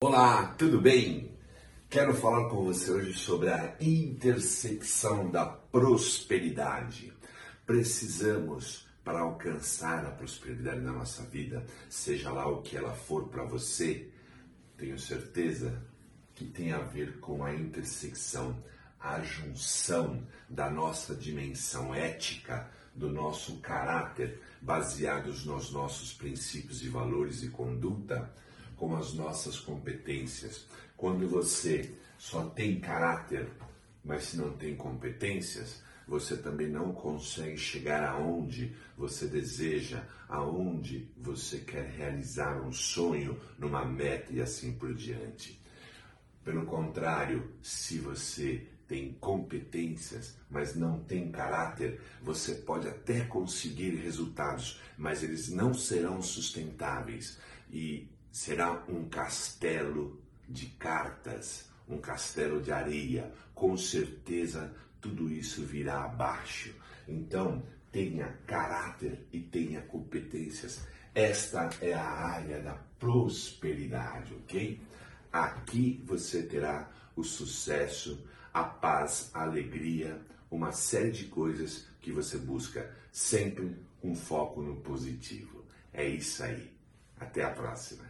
Olá, tudo bem? Quero falar com você hoje sobre a intersecção da prosperidade. Precisamos, para alcançar a prosperidade na nossa vida, seja lá o que ela for para você, tenho certeza que tem a ver com a intersecção, a junção da nossa dimensão ética, do nosso caráter, baseados nos nossos princípios e valores e conduta com as nossas competências. Quando você só tem caráter, mas se não tem competências, você também não consegue chegar aonde você deseja, aonde você quer realizar um sonho, numa meta e assim por diante. Pelo contrário, se você tem competências, mas não tem caráter, você pode até conseguir resultados, mas eles não serão sustentáveis. E será um castelo de cartas, um castelo de areia. Com certeza tudo isso virá abaixo. Então, tenha caráter e tenha competências. Esta é a área da prosperidade, ok? Aqui você terá o sucesso, a paz, a alegria, uma série de coisas que você busca, sempre com foco no positivo. É isso aí. Até a próxima.